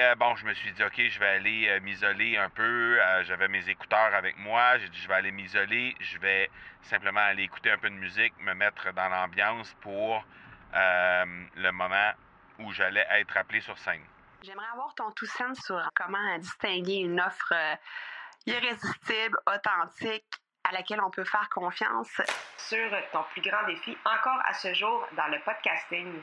euh, bon, je me suis dit, OK, je vais aller euh, m'isoler un peu. Euh, J'avais mes écouteurs avec moi. J'ai dit, je vais aller m'isoler. Je vais simplement aller écouter un peu de musique, me mettre dans l'ambiance pour le moment où j'allais être appelé sur scène. J'aimerais avoir ton tout sens sur comment distinguer une offre irrésistible, authentique, à laquelle on peut faire confiance. sur ton plus grand défi encore à ce jour dans le podcasting.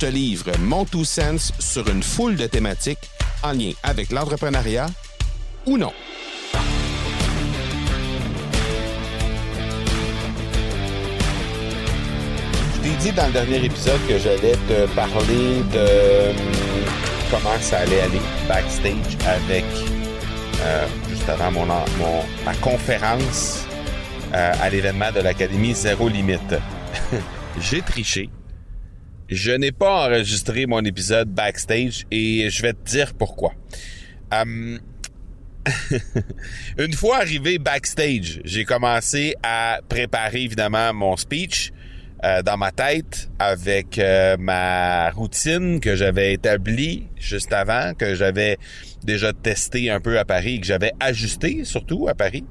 je te livre mon Two Sense sur une foule de thématiques en lien avec l'entrepreneuriat ou non. Je t'ai dit dans le dernier épisode que j'allais te parler de hum, comment ça allait aller backstage avec euh, juste avant mon- ma conférence euh, à l'événement de l'Académie Zéro Limite. J'ai triché. Je n'ai pas enregistré mon épisode backstage et je vais te dire pourquoi. Hum, une fois arrivé backstage, j'ai commencé à préparer évidemment mon speech euh, dans ma tête avec euh, ma routine que j'avais établie juste avant, que j'avais déjà testé un peu à Paris que j'avais ajusté surtout à Paris.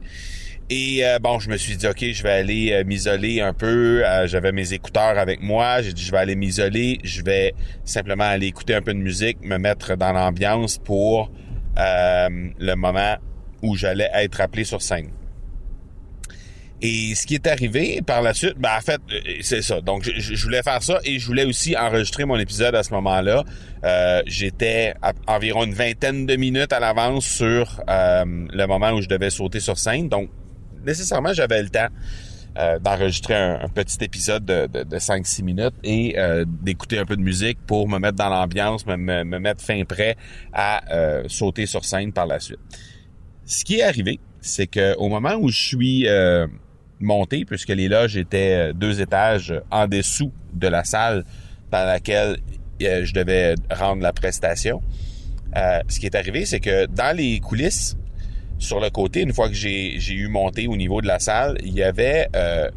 Et euh, bon, je me suis dit, OK, je vais aller euh, m'isoler un peu. Euh, J'avais mes écouteurs avec moi. J'ai dit, je vais aller m'isoler. Je vais simplement aller écouter un peu de musique, me mettre dans l'ambiance pour euh, le moment où j'allais être appelé sur scène. Et ce qui est arrivé par la suite, ben en fait, c'est ça. Donc, je, je voulais faire ça et je voulais aussi enregistrer mon épisode à ce moment-là. Euh, J'étais environ une vingtaine de minutes à l'avance sur euh, le moment où je devais sauter sur scène. Donc, nécessairement, j'avais le temps euh, d'enregistrer un, petit épisode de, de, de 5-6 minutes et euh, d'écouter un peu de musique pour me mettre dans l'ambiance, me, me, me mettre fin prêt à euh, sauter sur scène par la suite. Ce qui est arrivé, c'est que au moment où je suis monté, puisque les loges étaient deux étages en dessous de la salle dans laquelle je devais rendre la prestation, ce qui est arrivé, c'est que dans les coulisses, sur le côté, une fois que j'ai eu monté au niveau de la salle, il y avait euh,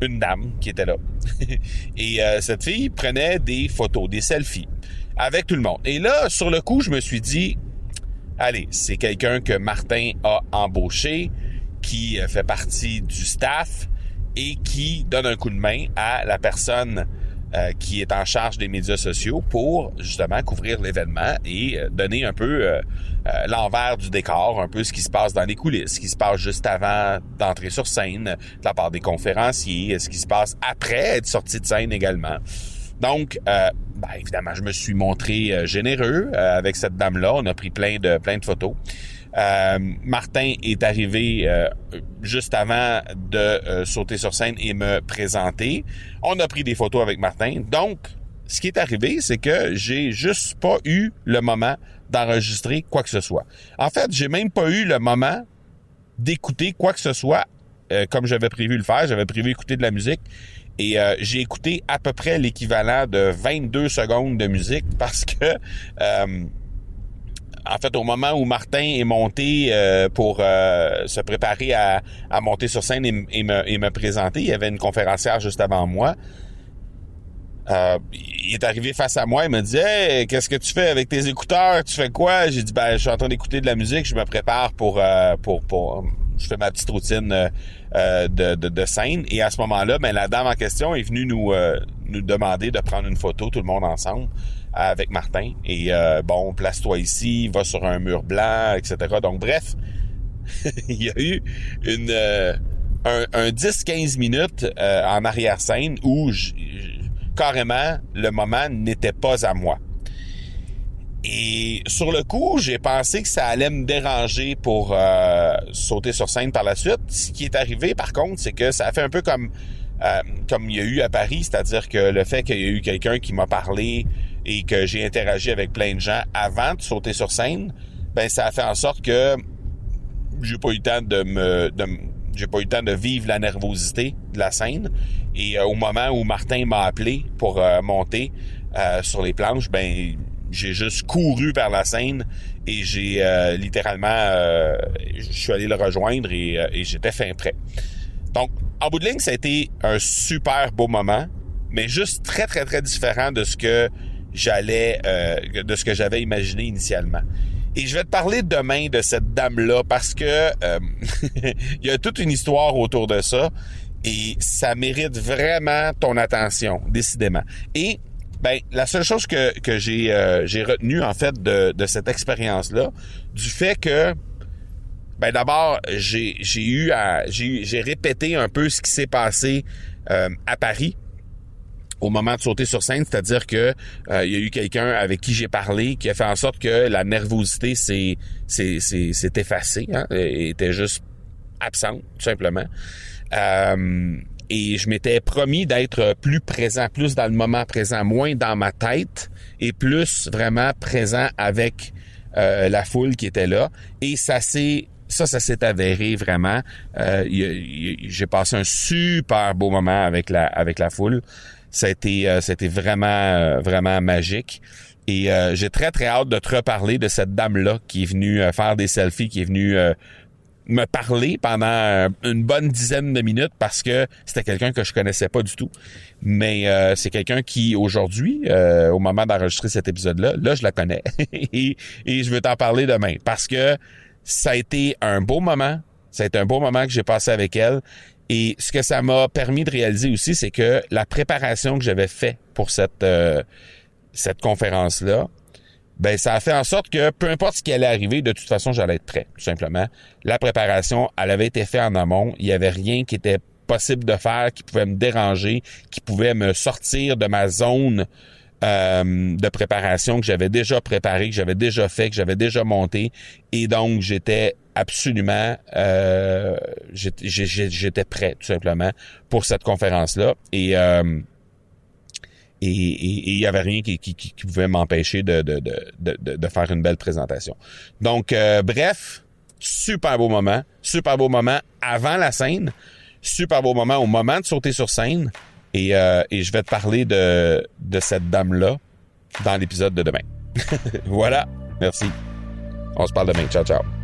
une dame qui était là. Et euh, cette fille prenait des photos, des selfies avec tout le monde. Et là, sur le coup, je me suis dit, allez, c'est quelqu'un que Martin a embauché, qui euh, fait partie du staff et qui donne un coup de main à la personne euh, qui est en charge des médias sociaux pour justement couvrir l'événement et euh, donner un peu euh, euh, l'envers du décor, un peu ce qui se passe dans les coulisses, ce qui se passe juste avant d'entrer sur scène de la part des conférenciers, ce qui se passe après être sorti de scène également. Donc, euh, ben, évidemment, je me suis montré généreux avec cette dame-là. On a pris plein de plein de photos. Euh, Martin est arrivé euh, juste avant de euh, sauter sur scène et me présenter. On a pris des photos avec Martin. Donc, ce qui est arrivé, c'est que j'ai juste pas eu le moment d'enregistrer quoi que ce soit. En fait, j'ai même pas eu le moment d'écouter quoi que ce soit euh, comme j'avais prévu le faire. J'avais prévu écouter de la musique. Et euh, j'ai écouté à peu près l'équivalent de 22 secondes de musique parce que euh, en fait, au moment où Martin est monté euh, pour euh, se préparer à, monter sur scène et, et, me, et, présenter, il y avait une conférencière juste avant moi. Euh, il est arrivé face à moi, il me dit hey, qu'est-ce que tu fais avec tes écouteurs? Tu fais quoi J'ai dit ben je suis en train d'écouter de la musique, je me prépare pour pour je fais ma petite routine de, de, scène et à ce moment-là, ben la dame en question est venue nous nous demander de prendre une photo tout le monde ensemble avec Martin. Et euh, bon, place-toi ici, va sur un mur blanc, etc. Donc bref, il y a eu une euh, un, un 10-15 minutes euh, en arrière-scène où carrément le moment n'était pas à moi. Et sur le coup, j'ai pensé que ça allait me déranger pour euh, sauter sur scène par la suite. Ce qui est arrivé, par contre, c'est que ça a fait un peu comme euh, comme il y a eu à Paris, c'est-à-dire que le fait qu'il y a eu quelqu'un qui m'a parlé et que j'ai interagi avec plein de gens avant de sauter sur scène, ben ça a fait en sorte que j'ai pas eu le temps de me, de, j'ai pas eu le temps de vivre la nervosité de la scène. Et euh, au moment où Martin m'a appelé pour euh, monter euh, sur les planches, ben j'ai juste couru vers la scène et j'ai littéralement, je suis allé le rejoindre et, et j'étais fin prêt. Donc, en bout de ligne, ça a été un super beau moment, mais juste très très très différent de ce que j'allais, de ce que j'avais imaginé initialement. Et je vais te parler demain de cette dame-là parce que euh, il y a toute une histoire autour de ça et ça mérite vraiment ton attention, décidément. Et ben la seule chose que, que j'ai euh, j'ai retenu en fait de, de cette expérience-là, du fait que ben d'abord j'ai j'ai eu j'ai répété un peu ce qui s'est passé euh, à Paris au moment de sauter sur scène, c'est-à-dire que euh, il y a eu quelqu'un avec qui j'ai parlé qui a fait en sorte que la nervosité s'est s'est effacée, hein, était juste absente tout simplement. Euh, et je m'étais promis d'être plus présent, plus dans le moment présent, moins dans ma tête et plus vraiment présent avec euh, la foule qui était là. Et ça s'est ça, ça s'est avéré vraiment. Euh, j'ai passé un super beau moment avec la avec la foule. Ça a été, euh, vraiment, euh, vraiment magique. Et euh, j'ai très, très hâte de te reparler de cette dame-là qui est venue faire des selfies, qui est venue me parler pendant une bonne dizaine de minutes parce que c'était quelqu'un que je connaissais pas du tout. Mais c'est quelqu'un qui, aujourd'hui, au moment d'enregistrer cet épisode-là, là, je la connais. et, et je veux t'en parler demain parce que ça a été un beau moment. Ça a été un beau moment que j'ai passé avec elle. Et ce que ça m'a permis de réaliser aussi, c'est que la préparation que j'avais fait pour cette euh, cette conférence-là, ben ça a fait en sorte que peu importe ce qui allait arriver, de toute façon, j'allais être prêt, tout simplement. La préparation, elle avait été faite en amont. Il y avait rien qui était possible de faire, qui pouvait me déranger, qui pouvait me sortir de ma zone euh, de préparation que j'avais déjà préparé, que j'avais déjà fait, que j'avais déjà monté. Et donc, j'étais absolument, euh, j'étais prêt tout simplement pour cette conférence-là. Et euh, et il y avait rien qui, qui, qui pouvait m'empêcher de, de, de, de, faire une belle présentation. Donc, euh, bref, super beau moment, super beau moment avant la scène, super beau moment au moment de sauter sur scène. Et, euh, et je vais te parler de, de cette dame-là dans l'épisode de demain. voilà, merci. On se parle demain. Ciao, ciao.